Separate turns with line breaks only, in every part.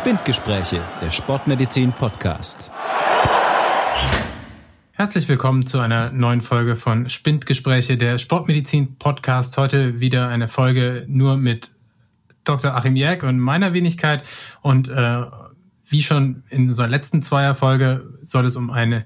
Spindgespräche, der Sportmedizin Podcast.
Herzlich willkommen zu einer neuen Folge von Spindgespräche, der Sportmedizin Podcast. Heute wieder eine Folge nur mit Dr. Achim Jäck und meiner Wenigkeit. Und äh, wie schon in unserer letzten Zweierfolge soll es um eine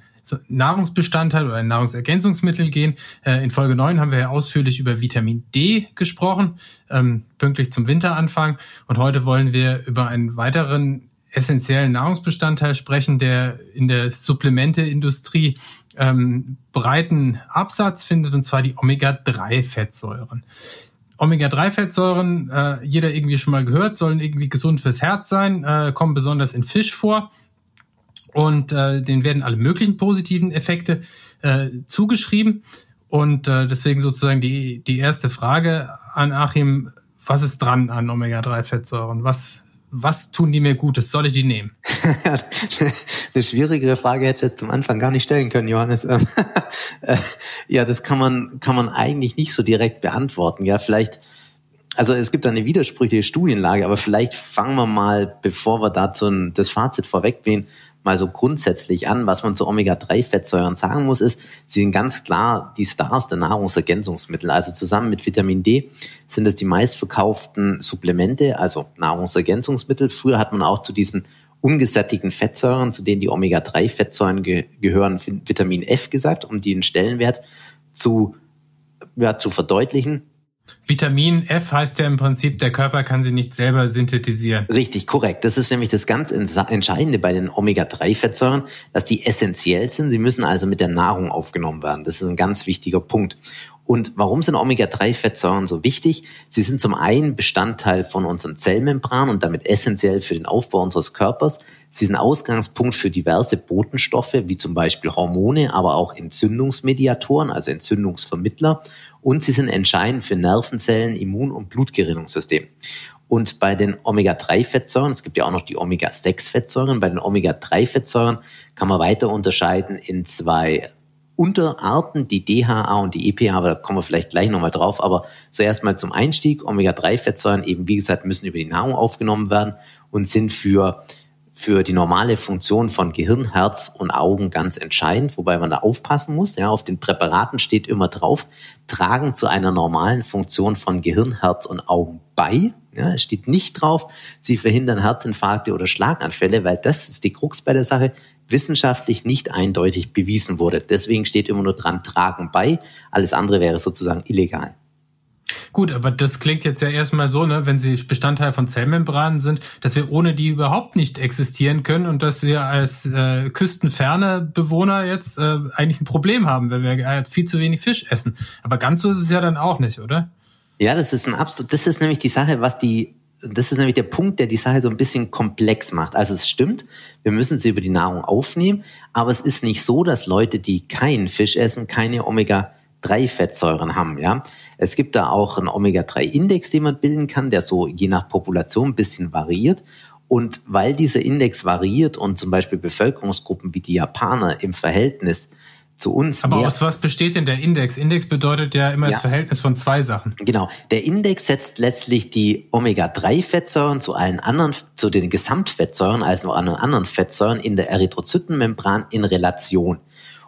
Nahrungsbestandteil oder Nahrungsergänzungsmittel gehen. Äh, in Folge 9 haben wir ja ausführlich über Vitamin D gesprochen, ähm, pünktlich zum Winteranfang. Und heute wollen wir über einen weiteren essentiellen Nahrungsbestandteil sprechen, der in der Supplementeindustrie ähm, breiten Absatz findet, und zwar die Omega-3-Fettsäuren. Omega-3-Fettsäuren, äh, jeder irgendwie schon mal gehört, sollen irgendwie gesund fürs Herz sein, äh, kommen besonders in Fisch vor und äh, denen werden alle möglichen positiven Effekte äh, zugeschrieben. Und äh, deswegen sozusagen die, die erste Frage an Achim, was ist dran an Omega-3-Fettsäuren? Was, was tun die mir Gutes? Soll ich die nehmen?
Eine schwierigere Frage hätte ich jetzt zum Anfang gar nicht stellen können, Johannes. Äh, ja, das kann man, kann man eigentlich nicht so direkt beantworten. Ja, vielleicht, also es gibt eine widersprüchliche Studienlage, aber vielleicht fangen wir mal, bevor wir dazu das Fazit vorweggehen, mal so grundsätzlich an. Was man zu Omega-3-Fettsäuren sagen muss, ist, sie sind ganz klar die Stars der Nahrungsergänzungsmittel. Also zusammen mit Vitamin D sind es die meistverkauften Supplemente, also Nahrungsergänzungsmittel. Früher hat man auch zu diesen ungesättigten Fettsäuren, zu denen die Omega-3-Fettsäuren ge gehören, Vitamin F gesagt, um den Stellenwert zu, ja, zu verdeutlichen.
Vitamin F heißt ja im Prinzip, der Körper kann sie nicht selber synthetisieren.
Richtig, korrekt. Das ist nämlich das ganz Entscheidende bei den Omega-3-Fettsäuren, dass die essentiell sind. Sie müssen also mit der Nahrung aufgenommen werden. Das ist ein ganz wichtiger Punkt. Und warum sind Omega-3-Fettsäuren so wichtig? Sie sind zum einen Bestandteil von unseren Zellmembran und damit essentiell für den Aufbau unseres Körpers. Sie sind Ausgangspunkt für diverse Botenstoffe, wie zum Beispiel Hormone, aber auch Entzündungsmediatoren, also Entzündungsvermittler und sie sind entscheidend für Nervenzellen, Immun- und Blutgerinnungssystem. Und bei den Omega-3-Fettsäuren, es gibt ja auch noch die Omega-6-Fettsäuren, bei den Omega-3-Fettsäuren kann man weiter unterscheiden in zwei Unterarten, die DHA und die EPA, aber da kommen wir vielleicht gleich nochmal drauf. Aber zuerst mal zum Einstieg. Omega-3-Fettsäuren eben, wie gesagt, müssen über die Nahrung aufgenommen werden und sind für für die normale Funktion von Gehirn, Herz und Augen ganz entscheidend, wobei man da aufpassen muss. Ja, auf den Präparaten steht immer drauf, tragen zu einer normalen Funktion von Gehirn, Herz und Augen bei. Ja, es steht nicht drauf, sie verhindern Herzinfarkte oder Schlaganfälle, weil das ist die Krux bei der Sache, wissenschaftlich nicht eindeutig bewiesen wurde. Deswegen steht immer nur dran, tragen bei. Alles andere wäre sozusagen illegal.
Gut, aber das klingt jetzt ja erstmal so, ne, wenn sie Bestandteil von Zellmembranen sind, dass wir ohne die überhaupt nicht existieren können und dass wir als äh, küstenferne Bewohner jetzt äh, eigentlich ein Problem haben, wenn wir äh, viel zu wenig Fisch essen. Aber ganz so ist es ja dann auch nicht, oder?
Ja, das ist ein absolut, das ist nämlich die Sache, was die, das ist nämlich der Punkt, der die Sache so ein bisschen komplex macht. Also es stimmt, wir müssen sie über die Nahrung aufnehmen, aber es ist nicht so, dass Leute, die keinen Fisch essen, keine Omega 3 Fettsäuren haben, ja. Es gibt da auch einen Omega-3-Index, den man bilden kann, der so je nach Population ein bisschen variiert. Und weil dieser Index variiert und zum Beispiel Bevölkerungsgruppen wie die Japaner im Verhältnis zu uns.
Aber aus was besteht denn der Index? Index bedeutet ja immer ja. das Verhältnis von zwei Sachen.
Genau. Der Index setzt letztlich die Omega-3-Fettsäuren zu allen anderen, zu den Gesamtfettsäuren, also an anderen Fettsäuren in der Erythrozytenmembran in Relation.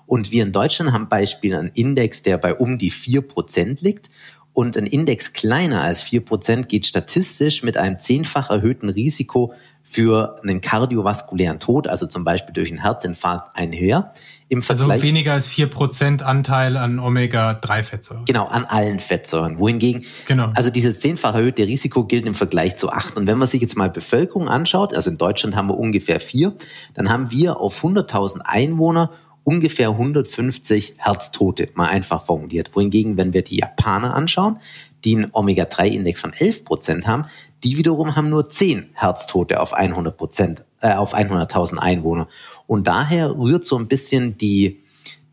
Und wir in Deutschland haben Beispiel einen Index, der bei um die vier Prozent liegt. Und ein Index kleiner als vier Prozent geht statistisch mit einem zehnfach erhöhten Risiko für einen kardiovaskulären Tod, also zum Beispiel durch einen Herzinfarkt, einher.
Im also Vergleich, also weniger als vier Prozent Anteil an Omega-3-Fettsäuren.
Genau, an allen Fettsäuren. Wohingegen, genau. also dieses zehnfach erhöhte Risiko gilt im Vergleich zu acht. Und wenn man sich jetzt mal Bevölkerung anschaut, also in Deutschland haben wir ungefähr vier, dann haben wir auf 100.000 Einwohner ungefähr 150 Herztote, mal einfach formuliert. Wohingegen, wenn wir die Japaner anschauen, die einen Omega-3-Index von 11 Prozent haben, die wiederum haben nur 10 Herztote auf 100 Prozent, äh, auf 100.000 Einwohner. Und daher rührt so ein bisschen die,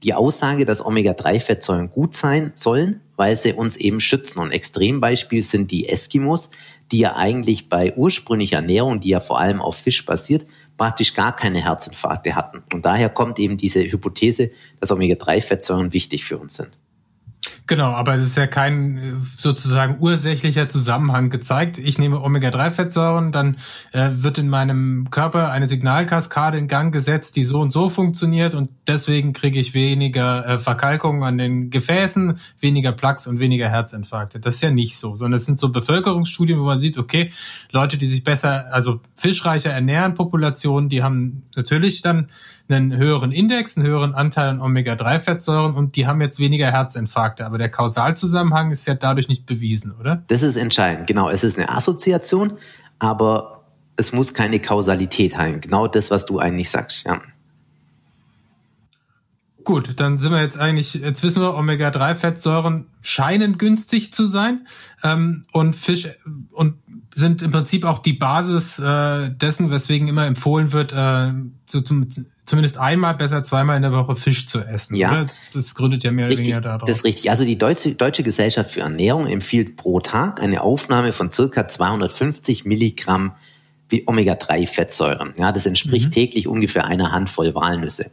die Aussage, dass Omega-3-Fettsäuren gut sein sollen, weil sie uns eben schützen. Und Extrembeispiel sind die Eskimos, die ja eigentlich bei ursprünglicher Ernährung, die ja vor allem auf Fisch basiert, praktisch gar keine Herzinfarkte hatten. Und daher kommt eben diese Hypothese, dass Omega-3-Fettsäuren wichtig für uns sind.
Genau, aber es ist ja kein äh, sozusagen ursächlicher Zusammenhang gezeigt. Ich nehme Omega-3-Fettsäuren, dann äh, wird in meinem Körper eine Signalkaskade in Gang gesetzt, die so und so funktioniert und deswegen kriege ich weniger äh, Verkalkungen an den Gefäßen, weniger Plaques und weniger Herzinfarkte. Das ist ja nicht so, sondern es sind so Bevölkerungsstudien, wo man sieht, okay, Leute, die sich besser, also fischreicher ernähren, Populationen, die haben natürlich dann einen höheren Index, einen höheren Anteil an Omega-3-Fettsäuren und die haben jetzt weniger Herzinfarkte. Aber der Kausalzusammenhang ist ja dadurch nicht bewiesen, oder?
Das ist entscheidend, genau. Es ist eine Assoziation, aber es muss keine Kausalität haben. Genau das, was du eigentlich sagst, ja.
Gut, dann sind wir jetzt eigentlich, jetzt wissen wir, Omega-3-Fettsäuren scheinen günstig zu sein ähm, und Fisch und sind im Prinzip auch die Basis äh, dessen, weswegen immer empfohlen wird, äh, so zum, zumindest einmal, besser zweimal in der Woche Fisch zu essen.
Ja.
Oder? Das gründet ja mehr
richtig,
oder weniger darauf.
Das ist richtig. Also die Deutsche, Deutsche Gesellschaft für Ernährung empfiehlt pro Tag eine Aufnahme von circa 250 Milligramm Omega-3-Fettsäuren. Ja, das entspricht mhm. täglich ungefähr einer Handvoll Walnüsse.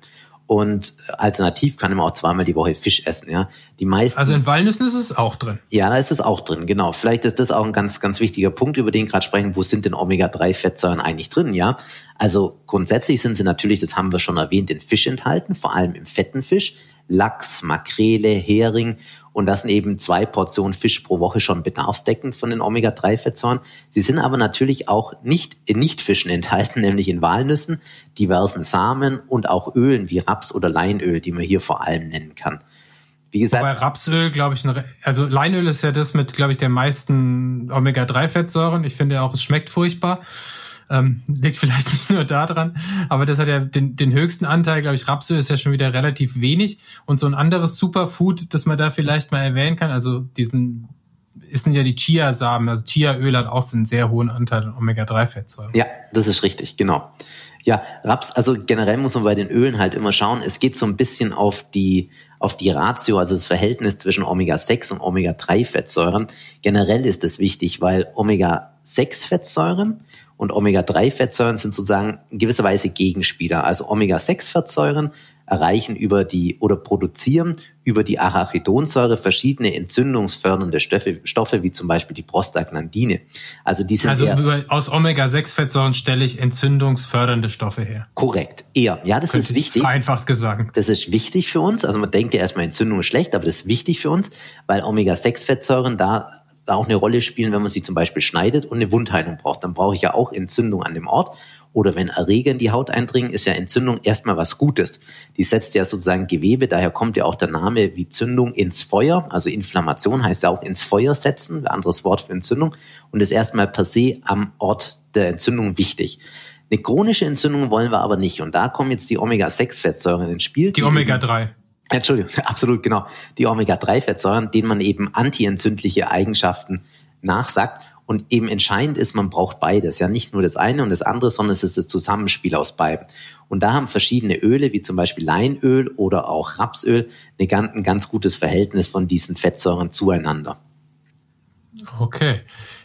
Und alternativ kann man auch zweimal die Woche Fisch essen. Ja, die meisten.
Also in Walnüssen ist es auch drin.
Ja, da ist es auch drin. Genau. Vielleicht ist das auch ein ganz, ganz wichtiger Punkt, über den gerade sprechen. Wo sind denn Omega-3-Fettsäuren eigentlich drin? Ja, also grundsätzlich sind sie natürlich, das haben wir schon erwähnt, in Fisch enthalten, vor allem im fetten Fisch. Lachs, Makrele, Hering und das sind eben zwei Portionen Fisch pro Woche schon bedarfsdeckend von den Omega-3-Fettsäuren. Sie sind aber natürlich auch nicht in Nichtfischen enthalten, nämlich in Walnüssen, diversen Samen und auch Ölen wie Raps- oder Leinöl, die man hier vor allem nennen kann.
Wie gesagt, Wobei Rapsöl, glaube ich, also Leinöl ist ja das mit, glaube ich, der meisten Omega-3-Fettsäuren. Ich finde auch, es schmeckt furchtbar. Ähm, liegt vielleicht nicht nur daran, aber das hat ja den, den höchsten Anteil, glaube ich, Rapsöl ist ja schon wieder relativ wenig. Und so ein anderes Superfood, das man da vielleicht mal erwähnen kann, also diesen ist ja die Chiasamen, also Chiaöl hat auch so einen sehr hohen Anteil an Omega-3-Fettsäuren.
Ja, das ist richtig, genau. Ja, Raps, also generell muss man bei den Ölen halt immer schauen, es geht so ein bisschen auf die, auf die Ratio, also das Verhältnis zwischen Omega-6 und Omega-3-Fettsäuren. Generell ist das wichtig, weil Omega-6-Fettsäuren und Omega-3-Fettsäuren sind sozusagen in gewisser Weise Gegenspieler. Also Omega-6-Fettsäuren erreichen über die oder produzieren über die Arachidonsäure verschiedene entzündungsfördernde Stoffe, Stoffe wie zum Beispiel die Prostaglandine. Also die sind
also über, aus Omega-6-Fettsäuren stelle ich entzündungsfördernde Stoffe her.
Korrekt, eher. Ja, das Könnte ist wichtig.
Einfach gesagt.
Das ist wichtig für uns. Also man denkt ja erstmal Entzündung ist schlecht, aber das ist wichtig für uns, weil Omega-6-Fettsäuren da auch eine Rolle spielen, wenn man sie zum Beispiel schneidet und eine Wundheilung braucht. Dann brauche ich ja auch Entzündung an dem Ort. Oder wenn Erreger in die Haut eindringen, ist ja Entzündung erstmal was Gutes. Die setzt ja sozusagen Gewebe, daher kommt ja auch der Name wie Zündung ins Feuer. Also Inflammation heißt ja auch ins Feuer setzen, ein anderes Wort für Entzündung. Und ist erstmal per se am Ort der Entzündung wichtig. Eine chronische Entzündung wollen wir aber nicht. Und da kommen jetzt die Omega-6-Fettsäuren ins Spiel.
Die, die Omega-3.
Entschuldigung, absolut genau. Die Omega-3-Fettsäuren, denen man eben antientzündliche Eigenschaften nachsagt. Und eben entscheidend ist, man braucht beides. Ja, nicht nur das eine und das andere, sondern es ist das Zusammenspiel aus beiden. Und da haben verschiedene Öle, wie zum Beispiel Leinöl oder auch Rapsöl, ein ganz gutes Verhältnis von diesen Fettsäuren zueinander.
Okay.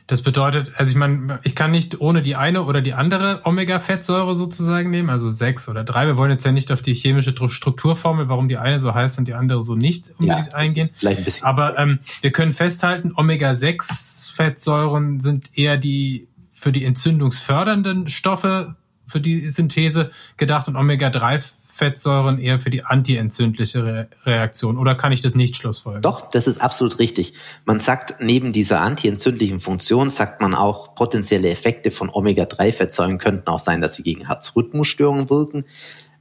Das bedeutet, also ich meine, ich kann nicht ohne die eine oder die andere Omega-Fettsäure sozusagen nehmen, also sechs oder drei. Wir wollen jetzt ja nicht auf die chemische Strukturformel, warum die eine so heißt und die andere so nicht unbedingt ja, eingehen. Vielleicht ein bisschen. Aber ähm, wir können festhalten, Omega-6-Fettsäuren sind eher die für die entzündungsfördernden Stoffe für die Synthese gedacht und Omega-3 Fettsäuren eher für die antientzündliche Re Reaktion oder kann ich das nicht schlussfolgern?
Doch, das ist absolut richtig. Man sagt, neben dieser antientzündlichen Funktion sagt man auch, potenzielle Effekte von Omega-3-Fettsäuren könnten auch sein, dass sie gegen Herzrhythmusstörungen wirken.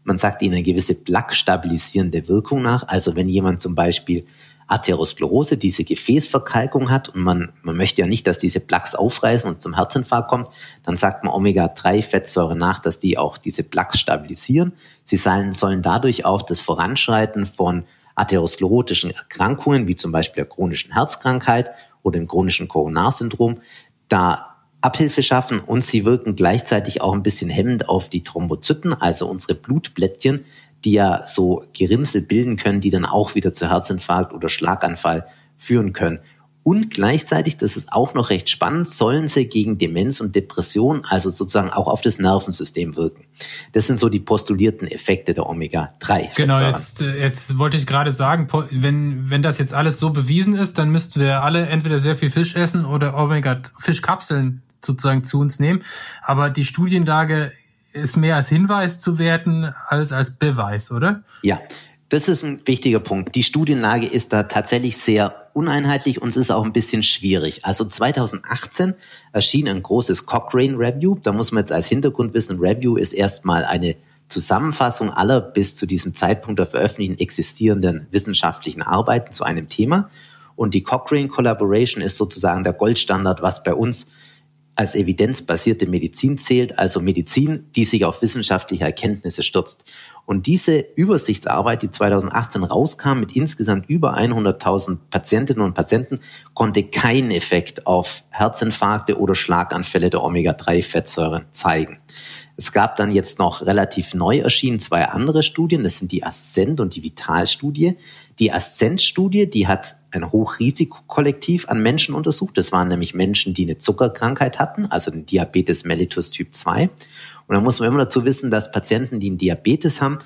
Man sagt ihnen eine gewisse plaque-stabilisierende Wirkung nach. Also wenn jemand zum Beispiel Arteriosklerose, diese Gefäßverkalkung hat und man, man möchte ja nicht, dass diese Plaques aufreißen und zum Herzinfarkt kommt, dann sagt man Omega-3-Fettsäure nach, dass die auch diese Plaques stabilisieren. Sie sollen, sollen dadurch auch das Voranschreiten von atherosklerotischen Erkrankungen, wie zum Beispiel der chronischen Herzkrankheit oder dem chronischen Koronarsyndrom, da Abhilfe schaffen und sie wirken gleichzeitig auch ein bisschen hemmend auf die Thrombozyten, also unsere Blutblättchen, die ja so Gerinnsel bilden können, die dann auch wieder zu Herzinfarkt oder Schlaganfall führen können. Und gleichzeitig, das ist auch noch recht spannend, sollen sie gegen Demenz und Depression, also sozusagen auch auf das Nervensystem wirken. Das sind so die postulierten Effekte der Omega-3.
Genau, jetzt, äh, jetzt wollte ich gerade sagen, wenn, wenn das jetzt alles so bewiesen ist, dann müssten wir alle entweder sehr viel Fisch essen oder Omega-Fischkapseln sozusagen zu uns nehmen. Aber die Studienlage ist mehr als Hinweis zu werten als als Beweis, oder?
Ja, das ist ein wichtiger Punkt. Die Studienlage ist da tatsächlich sehr uneinheitlich und es ist auch ein bisschen schwierig. Also 2018 erschien ein großes Cochrane Review. Da muss man jetzt als Hintergrund wissen, Review ist erstmal eine Zusammenfassung aller bis zu diesem Zeitpunkt der Veröffentlichung existierenden wissenschaftlichen Arbeiten zu einem Thema. Und die Cochrane Collaboration ist sozusagen der Goldstandard, was bei uns als evidenzbasierte Medizin zählt, also Medizin, die sich auf wissenschaftliche Erkenntnisse stürzt. Und diese Übersichtsarbeit, die 2018 rauskam mit insgesamt über 100.000 Patientinnen und Patienten, konnte keinen Effekt auf Herzinfarkte oder Schlaganfälle der Omega-3-Fettsäuren zeigen. Es gab dann jetzt noch relativ neu erschienen zwei andere Studien, das sind die Ascent und die Vital-Studie. Die Ascent-Studie, die hat ein Hochrisikokollektiv an Menschen untersucht. Das waren nämlich Menschen, die eine Zuckerkrankheit hatten, also den Diabetes mellitus Typ 2. Und da muss man immer dazu wissen, dass Patienten, die einen Diabetes haben,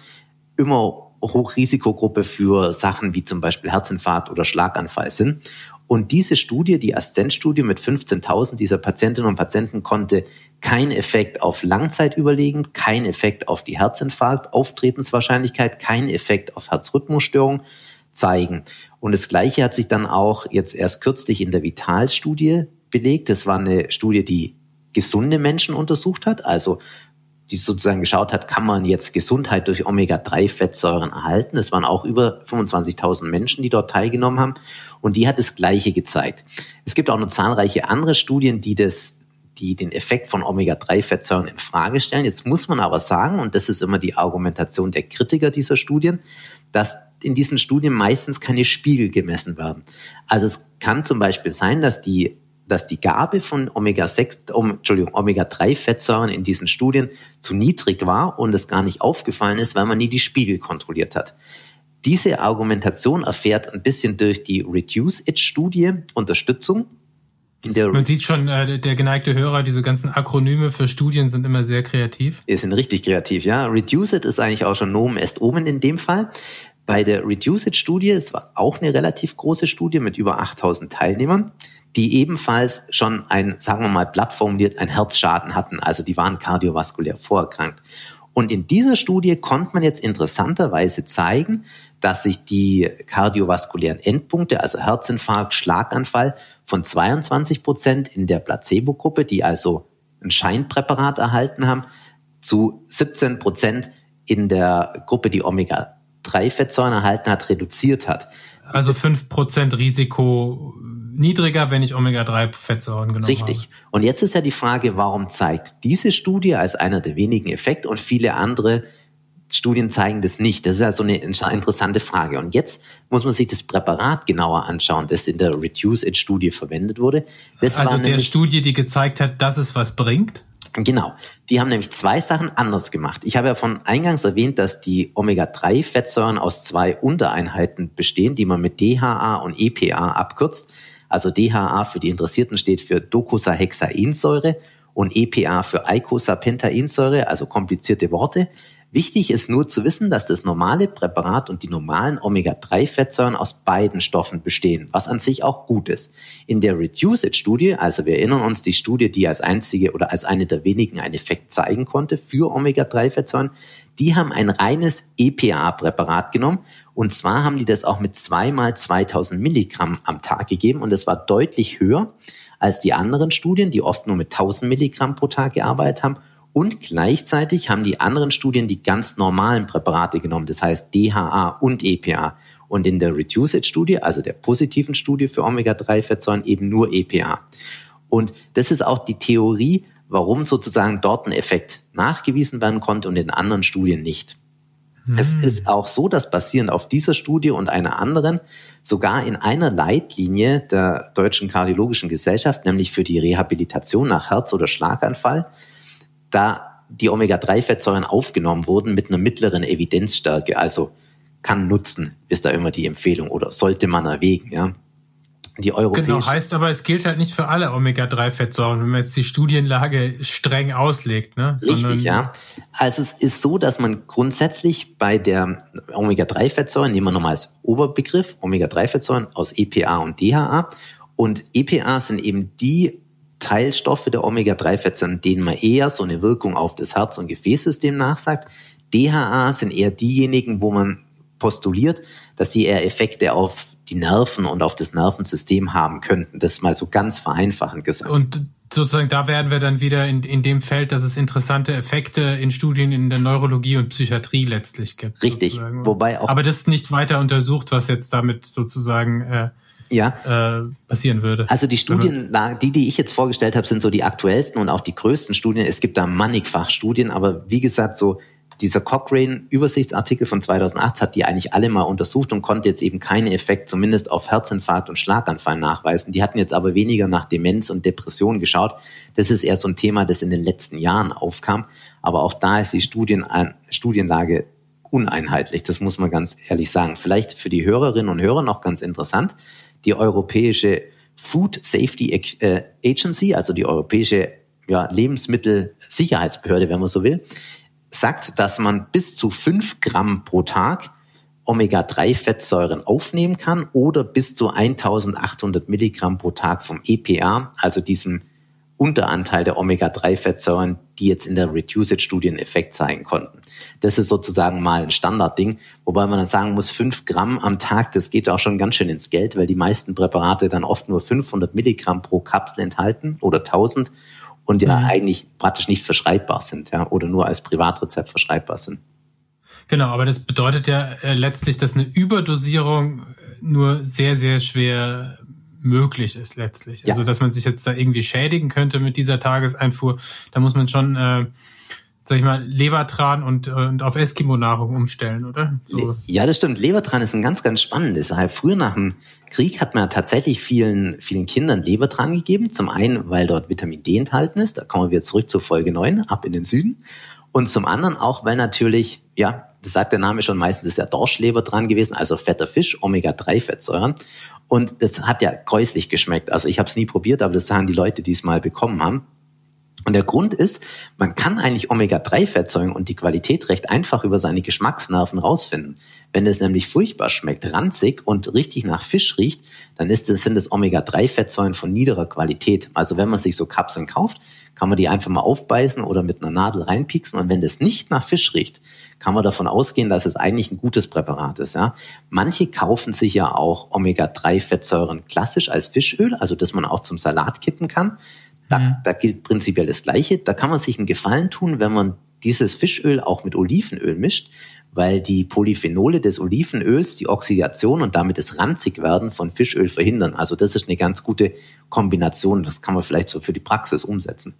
immer Hochrisikogruppe für Sachen wie zum Beispiel Herzinfarkt oder Schlaganfall sind. Und diese Studie, die Ascent-Studie mit 15.000 dieser Patientinnen und Patienten konnte keinen Effekt auf Langzeitüberlegen, keinen Effekt auf die Herzinfarkt, Auftretenswahrscheinlichkeit, keinen Effekt auf Herzrhythmusstörung zeigen. Und das Gleiche hat sich dann auch jetzt erst kürzlich in der Vital-Studie belegt. Das war eine Studie, die gesunde Menschen untersucht hat, also die sozusagen geschaut hat, kann man jetzt Gesundheit durch Omega-3-Fettsäuren erhalten. Es waren auch über 25.000 Menschen, die dort teilgenommen haben. Und die hat das Gleiche gezeigt. Es gibt auch noch zahlreiche andere Studien, die das die den Effekt von Omega-3-Fettsäuren in Frage stellen. Jetzt muss man aber sagen, und das ist immer die Argumentation der Kritiker dieser Studien, dass in diesen Studien meistens keine Spiegel gemessen werden. Also es kann zum Beispiel sein, dass die dass die Gabe von Omega-6, um, Entschuldigung, Omega-3-Fettsäuren in diesen Studien zu niedrig war und es gar nicht aufgefallen ist, weil man nie die Spiegel kontrolliert hat. Diese Argumentation erfährt ein bisschen durch die Reduce-It-Studie Unterstützung.
Man sieht schon, äh, der geneigte Hörer, diese ganzen Akronyme für Studien sind immer sehr kreativ.
Die sind richtig kreativ, ja. Reduce It ist eigentlich auch schon Nomen est Omen in dem Fall. Bei der Reduce It-Studie, es war auch eine relativ große Studie mit über 8000 Teilnehmern, die ebenfalls schon ein, sagen wir mal, platt formuliert, ein Herzschaden hatten. Also die waren kardiovaskulär vorerkrankt. Und in dieser Studie konnte man jetzt interessanterweise zeigen, dass sich die kardiovaskulären Endpunkte, also Herzinfarkt, Schlaganfall, von 22 Prozent in der Placebo-Gruppe, die also ein Scheinpräparat erhalten haben, zu 17 Prozent in der Gruppe, die Omega-3-Fettsäuren erhalten hat, reduziert hat.
Also 5 Prozent Risiko niedriger, wenn ich Omega-3-Fettsäuren genommen
Richtig. habe. Richtig. Und jetzt ist ja die Frage, warum zeigt diese Studie als einer der wenigen Effekte und viele andere Studien zeigen das nicht? Das ist ja so eine interessante Frage. Und jetzt muss man sich das Präparat genauer anschauen, das in der Reduce-It-Studie verwendet wurde. Das
also der Studie, die gezeigt hat, dass es was bringt?
Genau. Die haben nämlich zwei Sachen anders gemacht. Ich habe ja von eingangs erwähnt, dass die Omega-3-Fettsäuren aus zwei Untereinheiten bestehen, die man mit DHA und EPA abkürzt. Also DHA für die Interessierten steht für Docosahexaensäure und EPA für Eicosapentaensäure, also komplizierte Worte. Wichtig ist nur zu wissen, dass das normale Präparat und die normalen Omega-3-Fettsäuren aus beiden Stoffen bestehen, was an sich auch gut ist. In der Reduce-It-Studie, also wir erinnern uns die Studie, die als einzige oder als eine der wenigen einen Effekt zeigen konnte für Omega-3-Fettsäuren, die haben ein reines EPA-Präparat genommen. Und zwar haben die das auch mit zweimal 2000 Milligramm am Tag gegeben. Und das war deutlich höher als die anderen Studien, die oft nur mit 1000 Milligramm pro Tag gearbeitet haben und gleichzeitig haben die anderen Studien die ganz normalen Präparate genommen, das heißt DHA und EPA. Und in der Reduce-It-Studie, also der positiven Studie für Omega-3-Fettsäuren, eben nur EPA. Und das ist auch die Theorie, warum sozusagen dort ein Effekt nachgewiesen werden konnte und in anderen Studien nicht. Mhm. Es ist auch so, dass basierend auf dieser Studie und einer anderen sogar in einer Leitlinie der Deutschen Kardiologischen Gesellschaft, nämlich für die Rehabilitation nach Herz- oder Schlaganfall, da die Omega-3-Fettsäuren aufgenommen wurden mit einer mittleren Evidenzstärke, also kann nutzen, ist da immer die Empfehlung oder sollte man erwägen, ja.
die europäische. Genau, heißt aber, es gilt halt nicht für alle Omega-3-Fettsäuren, wenn man jetzt die Studienlage streng auslegt. Ne?
Richtig, ja. Also es ist so, dass man grundsätzlich bei der Omega-3-Fettsäuren, nehmen wir nochmal als Oberbegriff, Omega-3-Fettsäuren aus EPA und DHA. Und EPA sind eben die Teilstoffe der Omega-3-Fettsäuren, denen man eher so eine Wirkung auf das Herz- und Gefäßsystem nachsagt. DHA sind eher diejenigen, wo man postuliert, dass sie eher Effekte auf die Nerven und auf das Nervensystem haben könnten. Das mal so ganz vereinfachend gesagt.
Und sozusagen da werden wir dann wieder in, in dem Feld, dass es interessante Effekte in Studien in der Neurologie und Psychiatrie letztlich gibt.
Richtig.
Sozusagen. Wobei auch. Aber das ist nicht weiter untersucht, was jetzt damit sozusagen äh, ja. äh, passieren würde.
Also die Studien, die, die ich jetzt vorgestellt habe, sind so die aktuellsten und auch die größten Studien. Es gibt da mannigfach Studien, aber wie gesagt, so dieser Cochrane-Übersichtsartikel von 2008 hat die eigentlich alle mal untersucht und konnte jetzt eben keinen Effekt, zumindest auf Herzinfarkt und Schlaganfall nachweisen. Die hatten jetzt aber weniger nach Demenz und Depression geschaut. Das ist eher so ein Thema, das in den letzten Jahren aufkam. Aber auch da ist die Studien, Studienlage uneinheitlich. Das muss man ganz ehrlich sagen. Vielleicht für die Hörerinnen und Hörer noch ganz interessant. Die europäische Food Safety äh, Agency, also die europäische ja, Lebensmittelsicherheitsbehörde, wenn man so will, sagt, dass man bis zu fünf Gramm pro Tag Omega-3-Fettsäuren aufnehmen kann oder bis zu 1800 Milligramm pro Tag vom EPA, also diesem Unteranteil der Omega-3-Fettsäuren, die jetzt in der Reduced-Studie einen Effekt zeigen konnten. Das ist sozusagen mal ein Standardding, wobei man dann sagen muss, fünf Gramm am Tag, das geht auch schon ganz schön ins Geld, weil die meisten Präparate dann oft nur 500 Milligramm pro Kapsel enthalten oder 1000 und ja mhm. eigentlich praktisch nicht verschreibbar sind, ja, oder nur als Privatrezept verschreibbar sind.
Genau, aber das bedeutet ja äh, letztlich, dass eine Überdosierung nur sehr, sehr schwer möglich ist letztlich. Ja. Also dass man sich jetzt da irgendwie schädigen könnte mit dieser Tageseinfuhr, da muss man schon, äh, sag ich mal, Lebertran und, und auf Eskimo-Nahrung umstellen, oder?
So. Ja, das stimmt. Lebertran ist ein ganz, ganz spannendes. Früher nach dem Krieg hat man tatsächlich vielen, vielen Kindern Lebertran gegeben. Zum einen, weil dort Vitamin D enthalten ist. Da kommen wir wieder zurück zur Folge 9, ab in den Süden. Und zum anderen auch, weil natürlich, ja, das sagt der Name schon, meistens ist ja Dorschleber dran gewesen, also fetter Fisch, Omega-3-Fettsäuren. Und das hat ja gräuslich geschmeckt. Also ich habe es nie probiert, aber das sagen die Leute, die es mal bekommen haben. Und der Grund ist, man kann eigentlich Omega-3-Fettsäuren und die Qualität recht einfach über seine Geschmacksnerven rausfinden. Wenn es nämlich furchtbar schmeckt, ranzig und richtig nach Fisch riecht, dann ist es, sind es Omega-3-Fettsäuren von niederer Qualität. Also wenn man sich so Kapseln kauft, kann man die einfach mal aufbeißen oder mit einer Nadel reinpieksen. Und wenn das nicht nach Fisch riecht, kann man davon ausgehen, dass es eigentlich ein gutes Präparat ist. Ja? Manche kaufen sich ja auch Omega-3-Fettsäuren klassisch als Fischöl, also dass man auch zum Salat kippen kann. Da, mhm. da gilt prinzipiell das Gleiche. Da kann man sich einen Gefallen tun, wenn man dieses Fischöl auch mit Olivenöl mischt, weil die Polyphenole des Olivenöls die Oxidation und damit das Ranzigwerden von Fischöl verhindern. Also das ist eine ganz gute Kombination. Das kann man vielleicht so für die Praxis umsetzen.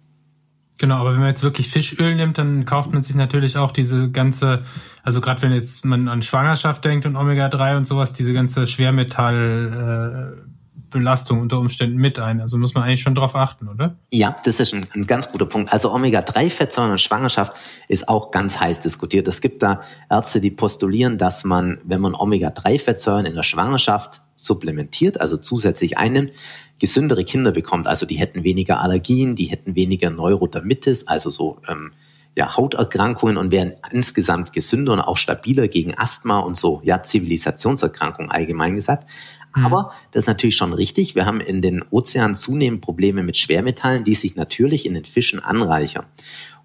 Genau, aber wenn man jetzt wirklich Fischöl nimmt, dann kauft man sich natürlich auch diese ganze, also gerade wenn jetzt man an Schwangerschaft denkt und Omega-3 und sowas, diese ganze Schwermetall äh, Belastung unter Umständen mit ein. Also muss man eigentlich schon drauf achten, oder?
Ja, das ist ein, ein ganz guter Punkt. Also Omega-3-Fettsäuren und Schwangerschaft ist auch ganz heiß diskutiert. Es gibt da Ärzte, die postulieren, dass man, wenn man Omega-3-Fettsäuren in der Schwangerschaft supplementiert, also zusätzlich einnimmt, gesündere Kinder bekommt. Also die hätten weniger Allergien, die hätten weniger Neurodermitis, also so ähm, ja, Hauterkrankungen und wären insgesamt gesünder und auch stabiler gegen Asthma und so, ja, Zivilisationserkrankungen allgemein gesagt. Mhm. Aber das ist natürlich schon richtig. Wir haben in den Ozeanen zunehmend Probleme mit Schwermetallen, die sich natürlich in den Fischen anreichern.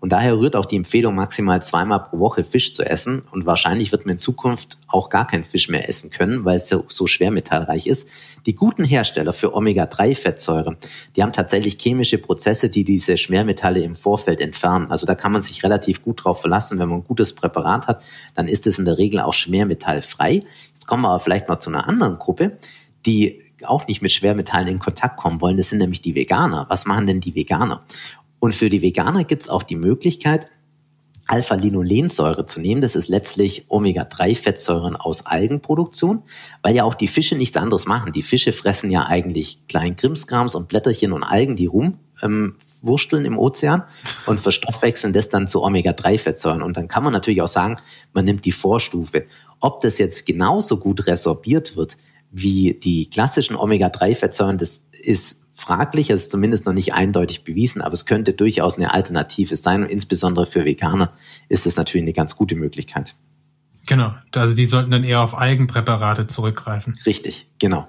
Und daher rührt auch die Empfehlung, maximal zweimal pro Woche Fisch zu essen. Und wahrscheinlich wird man in Zukunft auch gar keinen Fisch mehr essen können, weil es so, so schwermetallreich ist. Die guten Hersteller für Omega-3-Fettsäure, die haben tatsächlich chemische Prozesse, die diese Schwermetalle im Vorfeld entfernen. Also da kann man sich relativ gut drauf verlassen. Wenn man ein gutes Präparat hat, dann ist es in der Regel auch schwermetallfrei. Jetzt kommen wir aber vielleicht mal zu einer anderen Gruppe, die auch nicht mit Schwermetallen in Kontakt kommen wollen. Das sind nämlich die Veganer. Was machen denn die Veganer? Und für die Veganer gibt es auch die Möglichkeit, Alpha-Linolensäure zu nehmen. Das ist letztlich Omega-3-Fettsäuren aus Algenproduktion, weil ja auch die Fische nichts anderes machen. Die Fische fressen ja eigentlich kleinen Krimskrams und Blätterchen und Algen, die rum ähm, im Ozean und verstoffwechseln das dann zu Omega-3-Fettsäuren. Und dann kann man natürlich auch sagen, man nimmt die Vorstufe. Ob das jetzt genauso gut resorbiert wird wie die klassischen Omega-3-Fettsäuren. Das ist fraglich, ist zumindest noch nicht eindeutig bewiesen, aber es könnte durchaus eine Alternative sein und insbesondere für Veganer ist es natürlich eine ganz gute Möglichkeit.
Genau, also die sollten dann eher auf Algenpräparate zurückgreifen.
Richtig, genau.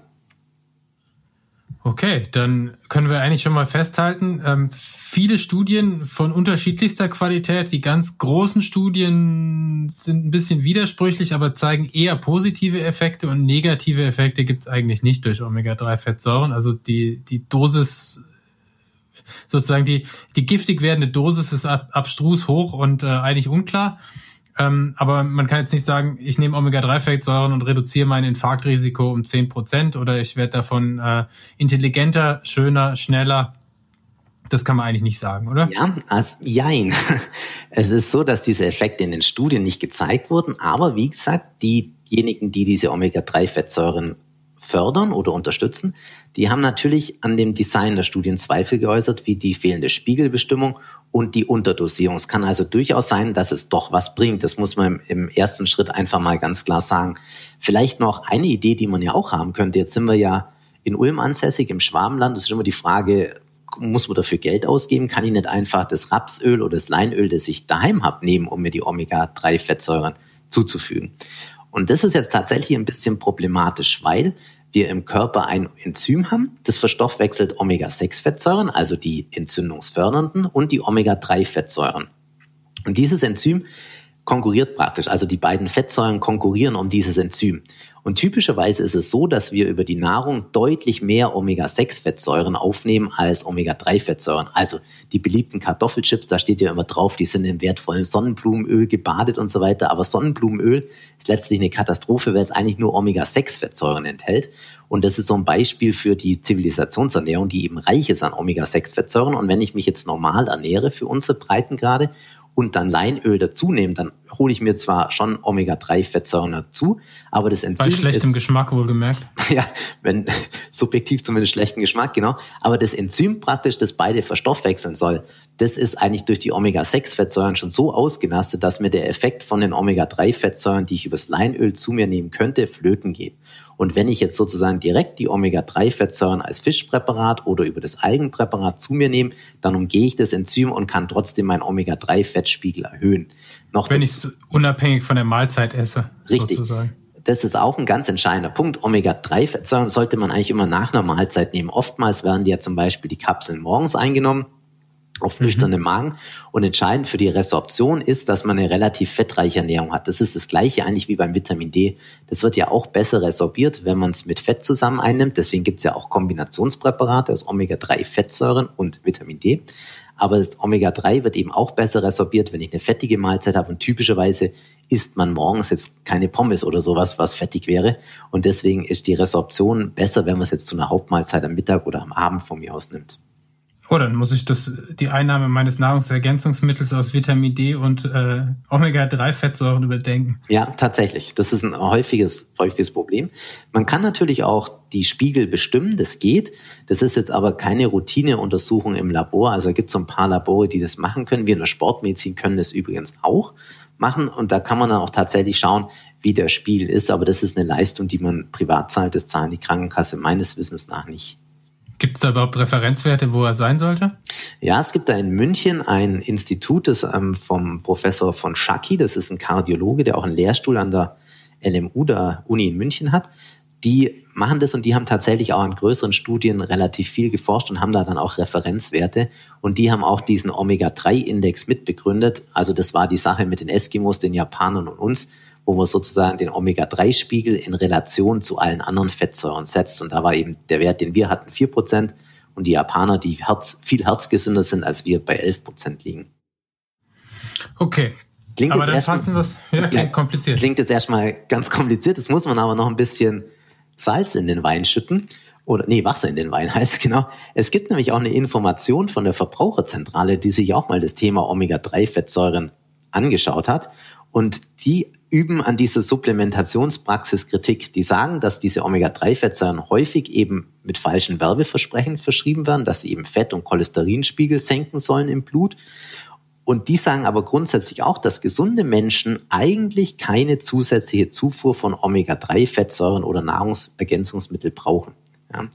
Okay, dann können wir eigentlich schon mal festhalten, ähm, viele Studien von unterschiedlichster Qualität. Die ganz großen Studien sind ein bisschen widersprüchlich, aber zeigen eher positive Effekte und negative Effekte gibt es eigentlich nicht durch Omega-3-Fettsäuren. Also die, die Dosis, sozusagen die, die giftig werdende Dosis ist ab, abstrus hoch und äh, eigentlich unklar. Ähm, aber man kann jetzt nicht sagen, ich nehme Omega-3-Fettsäuren und reduziere mein Infarktrisiko um zehn Prozent oder ich werde davon äh, intelligenter, schöner, schneller. Das kann man eigentlich nicht sagen, oder?
Ja, als jein. Es ist so, dass diese Effekte in den Studien nicht gezeigt wurden, aber wie gesagt, diejenigen, die diese Omega-3-Fettsäuren fördern oder unterstützen, die haben natürlich an dem Design der Studien Zweifel geäußert, wie die fehlende Spiegelbestimmung und die Unterdosierung. Es kann also durchaus sein, dass es doch was bringt. Das muss man im ersten Schritt einfach mal ganz klar sagen. Vielleicht noch eine Idee, die man ja auch haben könnte. Jetzt sind wir ja in Ulm ansässig, im Schwabenland. Das ist immer die Frage, muss man dafür Geld ausgeben? Kann ich nicht einfach das Rapsöl oder das Leinöl, das ich daheim habe, nehmen, um mir die Omega-3-Fettsäuren zuzufügen? Und das ist jetzt tatsächlich ein bisschen problematisch, weil wir im Körper ein Enzym haben, das verstoffwechselt Omega-6-Fettsäuren, also die entzündungsfördernden, und die Omega-3-Fettsäuren. Und dieses Enzym konkurriert praktisch, also die beiden Fettsäuren konkurrieren um dieses Enzym. Und typischerweise ist es so, dass wir über die Nahrung deutlich mehr Omega-6-Fettsäuren aufnehmen als Omega-3-Fettsäuren. Also die beliebten Kartoffelchips, da steht ja immer drauf, die sind in wertvollem Sonnenblumenöl gebadet und so weiter. Aber Sonnenblumenöl ist letztlich eine Katastrophe, weil es eigentlich nur Omega-6-Fettsäuren enthält. Und das ist so ein Beispiel für die Zivilisationsernährung, die eben reich ist an Omega-6-Fettsäuren. Und wenn ich mich jetzt normal ernähre für unsere Breitengrade und dann Leinöl dazu nehme, dann hole ich mir zwar schon Omega-3-Fettsäuren dazu, aber das Enzym
Bei schlechtem ist, Geschmack wohlgemerkt.
Ja, wenn subjektiv zumindest schlechten Geschmack, genau. Aber das Enzym praktisch, das beide verstoffwechseln soll, das ist eigentlich durch die Omega-6-Fettsäuren schon so ausgenastet, dass mir der Effekt von den Omega-3-Fettsäuren, die ich übers Leinöl zu mir nehmen könnte, flöten geht. Und wenn ich jetzt sozusagen direkt die Omega-3-Fettsäuren als Fischpräparat oder über das Algenpräparat zu mir nehme, dann umgehe ich das Enzym und kann trotzdem meinen Omega-3-Fettspiegel erhöhen.
Noch wenn ich es unabhängig von der Mahlzeit esse.
Richtig. Sozusagen. Das ist auch ein ganz entscheidender Punkt. Omega-3-Fettsäuren sollte man eigentlich immer nach einer Mahlzeit nehmen. Oftmals werden ja zum Beispiel die Kapseln morgens eingenommen auf mhm. nüchternem Magen. Und entscheidend für die Resorption ist, dass man eine relativ fettreiche Ernährung hat. Das ist das Gleiche eigentlich wie beim Vitamin D. Das wird ja auch besser resorbiert, wenn man es mit Fett zusammen einnimmt. Deswegen gibt es ja auch Kombinationspräparate aus Omega-3-Fettsäuren und Vitamin D. Aber das Omega-3 wird eben auch besser resorbiert, wenn ich eine fettige Mahlzeit habe. Und typischerweise isst man morgens jetzt keine Pommes oder sowas, was fettig wäre. Und deswegen ist die Resorption besser, wenn man es jetzt zu einer Hauptmahlzeit am Mittag oder am Abend von mir aus nimmt.
Oh, dann muss ich das, die Einnahme meines Nahrungsergänzungsmittels aus Vitamin D und äh, Omega-3-Fettsäuren überdenken.
Ja, tatsächlich. Das ist ein häufiges, häufiges Problem. Man kann natürlich auch die Spiegel bestimmen, das geht. Das ist jetzt aber keine Routineuntersuchung im Labor. Also gibt es so ein paar Labore, die das machen können. Wir in der Sportmedizin können das übrigens auch machen. Und da kann man dann auch tatsächlich schauen, wie der Spiegel ist. Aber das ist eine Leistung, die man privat zahlt. Das zahlen die Krankenkasse meines Wissens nach nicht.
Gibt es da überhaupt Referenzwerte, wo er sein sollte?
Ja, es gibt da in München ein Institut das, ähm, vom Professor von Schacki, das ist ein Kardiologe, der auch einen Lehrstuhl an der LMU, der Uni in München hat. Die machen das und die haben tatsächlich auch an größeren Studien relativ viel geforscht und haben da dann auch Referenzwerte. Und die haben auch diesen Omega-3-Index mitbegründet. Also das war die Sache mit den Eskimos, den Japanern und uns wo man sozusagen den Omega-3-Spiegel in Relation zu allen anderen Fettsäuren setzt. Und da war eben der Wert, den wir hatten, 4% und die Japaner, die Herz, viel herzgesünder sind als wir, bei 11% liegen.
Okay. Klingt aber dann fassen wir es. Ja, klingt kompliziert.
Klingt jetzt erstmal ganz kompliziert. Das muss man aber noch ein bisschen Salz in den Wein schütten. Oder nee, Wasser in den Wein heißt genau. Es gibt nämlich auch eine Information von der Verbraucherzentrale, die sich auch mal das Thema Omega-3-Fettsäuren angeschaut hat. Und die üben an dieser Supplementationspraxis Kritik. Die sagen, dass diese Omega-3-Fettsäuren häufig eben mit falschen Werbeversprechen verschrieben werden, dass sie eben Fett- und Cholesterinspiegel senken sollen im Blut. Und die sagen aber grundsätzlich auch, dass gesunde Menschen eigentlich keine zusätzliche Zufuhr von Omega-3-Fettsäuren oder Nahrungsergänzungsmittel brauchen. Ja.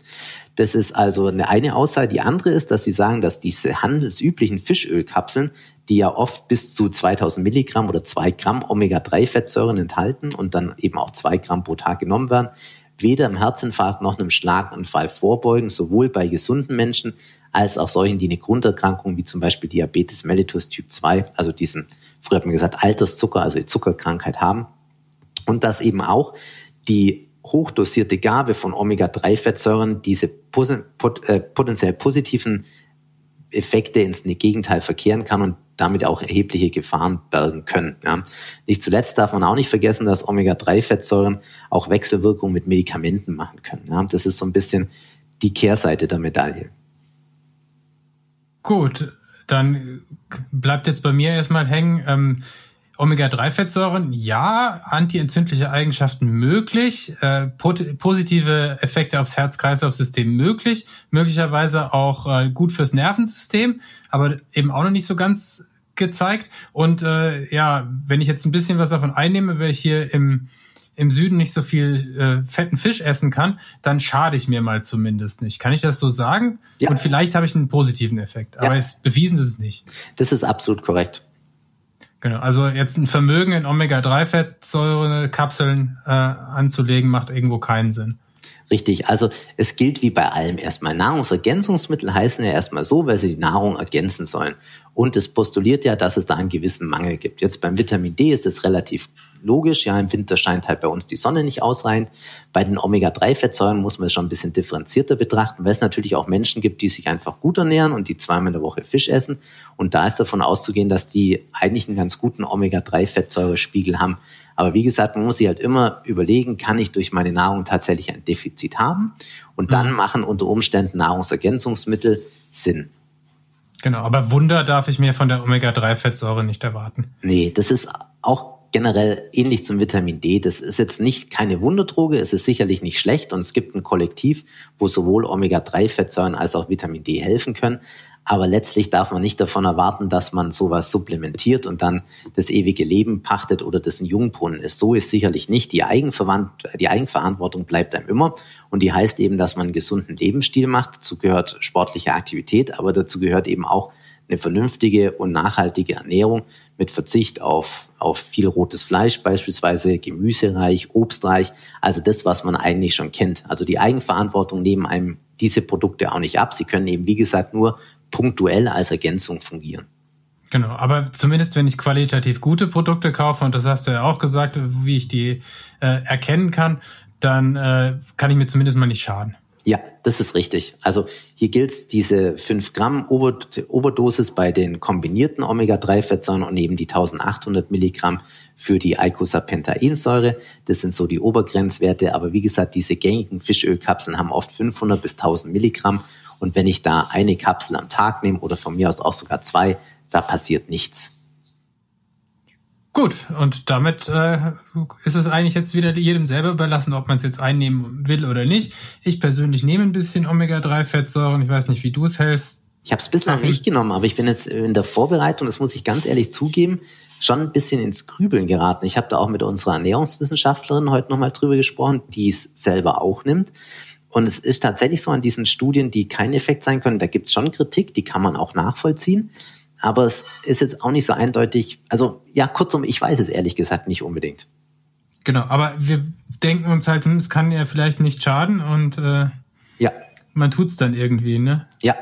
Das ist also eine, eine Aussage. Die andere ist, dass sie sagen, dass diese handelsüblichen Fischölkapseln, die ja oft bis zu 2000 Milligramm oder zwei Gramm Omega-3-Fettsäuren enthalten und dann eben auch zwei Gramm pro Tag genommen werden, weder im Herzinfarkt noch einem Schlaganfall vorbeugen, sowohl bei gesunden Menschen als auch solchen, die eine Grunderkrankung wie zum Beispiel Diabetes mellitus Typ 2, also diesen, früher hat man gesagt, Alterszucker, also die Zuckerkrankheit haben. Und dass eben auch die hochdosierte Gabe von Omega-3-Fettsäuren diese äh, potenziell positiven Effekte ins Gegenteil verkehren kann und damit auch erhebliche Gefahren bergen können. Ja. Nicht zuletzt darf man auch nicht vergessen, dass Omega-3-Fettsäuren auch Wechselwirkungen mit Medikamenten machen können. Ja. Das ist so ein bisschen die Kehrseite der Medaille.
Gut, dann bleibt jetzt bei mir erstmal hängen. Ähm, Omega-3-Fettsäuren, ja, antientzündliche Eigenschaften möglich, äh, positive Effekte aufs Herz-Kreislauf-System möglich, möglicherweise auch äh, gut fürs Nervensystem, aber eben auch noch nicht so ganz gezeigt. Und äh, ja, wenn ich jetzt ein bisschen was davon einnehme, weil ich hier im, im Süden nicht so viel äh, fetten Fisch essen kann, dann schade ich mir mal zumindest nicht. Kann ich das so sagen? Ja. Und vielleicht habe ich einen positiven Effekt, aber ja. es bewiesen ist es nicht.
Das ist absolut korrekt.
Genau, also jetzt ein Vermögen in Omega-3-Fettsäurekapseln äh, anzulegen, macht irgendwo keinen Sinn.
Richtig, also es gilt wie bei allem erstmal. Nahrungsergänzungsmittel heißen ja erstmal so, weil sie die Nahrung ergänzen sollen. Und es postuliert ja, dass es da einen gewissen Mangel gibt. Jetzt beim Vitamin D ist es relativ logisch. Ja, im Winter scheint halt bei uns die Sonne nicht ausreichend. Bei den Omega-3-Fettsäuren muss man es schon ein bisschen differenzierter betrachten, weil es natürlich auch Menschen gibt, die sich einfach gut ernähren und die zweimal in der Woche Fisch essen. Und da ist davon auszugehen, dass die eigentlich einen ganz guten Omega-3-Fettsäurespiegel haben. Aber wie gesagt, man muss sich halt immer überlegen, kann ich durch meine Nahrung tatsächlich ein Defizit haben? Und dann mhm. machen unter Umständen Nahrungsergänzungsmittel Sinn.
Genau, aber Wunder darf ich mir von der Omega-3-Fettsäure nicht erwarten.
Nee, das ist auch generell ähnlich zum Vitamin D. Das ist jetzt nicht keine Wunderdroge, es ist sicherlich nicht schlecht und es gibt ein Kollektiv, wo sowohl Omega-3-Fettsäuren als auch Vitamin D helfen können. Aber letztlich darf man nicht davon erwarten, dass man sowas supplementiert und dann das ewige Leben pachtet oder das ein Jungbrunnen ist. So ist sicherlich nicht. Die, Eigenverwand die Eigenverantwortung bleibt einem immer. Und die heißt eben, dass man einen gesunden Lebensstil macht. Dazu gehört sportliche Aktivität, aber dazu gehört eben auch eine vernünftige und nachhaltige Ernährung mit Verzicht auf, auf viel rotes Fleisch, beispielsweise gemüsereich, obstreich, also das, was man eigentlich schon kennt. Also die Eigenverantwortung nehmen einem diese Produkte auch nicht ab. Sie können eben, wie gesagt, nur punktuell als Ergänzung fungieren.
Genau, aber zumindest wenn ich qualitativ gute Produkte kaufe, und das hast du ja auch gesagt, wie ich die äh, erkennen kann, dann äh, kann ich mir zumindest mal nicht schaden.
Ja, das ist richtig. Also hier gilt diese 5 Gramm Ober Oberdosis bei den kombinierten Omega-3-Fettsäuren und eben die 1800 Milligramm für die Eicosapentaensäure. Das sind so die Obergrenzwerte. Aber wie gesagt, diese gängigen Fischölkapseln haben oft 500 bis 1000 Milligramm und wenn ich da eine Kapsel am Tag nehme oder von mir aus auch sogar zwei, da passiert nichts.
Gut, und damit äh, ist es eigentlich jetzt wieder jedem selber überlassen, ob man es jetzt einnehmen will oder nicht. Ich persönlich nehme ein bisschen Omega-3-Fettsäuren. Ich weiß nicht, wie du es hältst.
Ich habe es bislang nicht genommen, aber ich bin jetzt in der Vorbereitung, das muss ich ganz ehrlich zugeben, schon ein bisschen ins Grübeln geraten. Ich habe da auch mit unserer Ernährungswissenschaftlerin heute nochmal drüber gesprochen, die es selber auch nimmt. Und es ist tatsächlich so an diesen Studien, die kein Effekt sein können, da gibt es schon Kritik, die kann man auch nachvollziehen. Aber es ist jetzt auch nicht so eindeutig. Also ja, kurzum, ich weiß es ehrlich gesagt nicht unbedingt.
Genau, aber wir denken uns halt, hm, es kann ja vielleicht nicht schaden und äh, ja. man tut's dann irgendwie, ne?
Ja,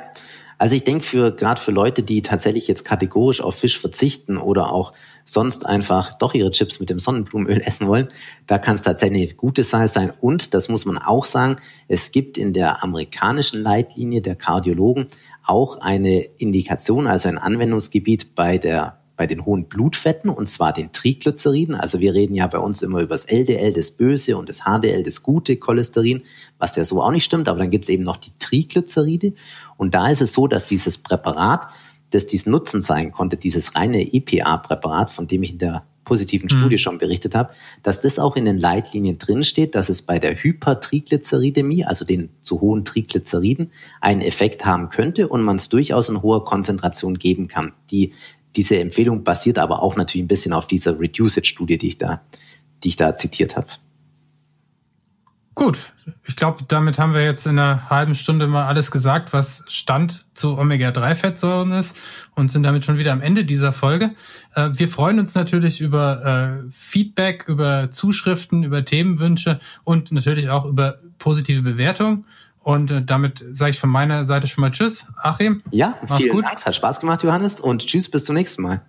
also ich denke für gerade für Leute, die tatsächlich jetzt kategorisch auf Fisch verzichten oder auch sonst einfach doch ihre Chips mit dem Sonnenblumenöl essen wollen, da kann es tatsächlich gutes Salz sein. Und das muss man auch sagen, es gibt in der amerikanischen Leitlinie der Kardiologen auch eine Indikation, also ein Anwendungsgebiet bei der bei den hohen Blutfetten, und zwar den Triglyceriden. Also wir reden ja bei uns immer über das LDL, das Böse, und das HDL, das gute Cholesterin, was ja so auch nicht stimmt. Aber dann gibt es eben noch die Triglyceride. Und da ist es so, dass dieses Präparat, das diesen Nutzen zeigen konnte, dieses reine EPA-Präparat, von dem ich in der positiven Studie mhm. schon berichtet habe, dass das auch in den Leitlinien drinsteht, dass es bei der Hypertriglyceridämie, also den zu hohen Triglyceriden, einen Effekt haben könnte und man es durchaus in hoher Konzentration geben kann. Die Diese Empfehlung basiert aber auch natürlich ein bisschen auf dieser Reduce-It-Studie, die ich da, die ich da zitiert habe.
Gut, ich glaube, damit haben wir jetzt in einer halben Stunde mal alles gesagt, was Stand zu Omega-3-Fettsäuren ist und sind damit schon wieder am Ende dieser Folge. Äh, wir freuen uns natürlich über äh, Feedback, über Zuschriften, über Themenwünsche und natürlich auch über positive Bewertungen. Und äh, damit sage ich von meiner Seite schon mal Tschüss. Achim.
Ja, mach's vielen gut. Dank. Es hat Spaß gemacht, Johannes. Und Tschüss, bis zum nächsten Mal.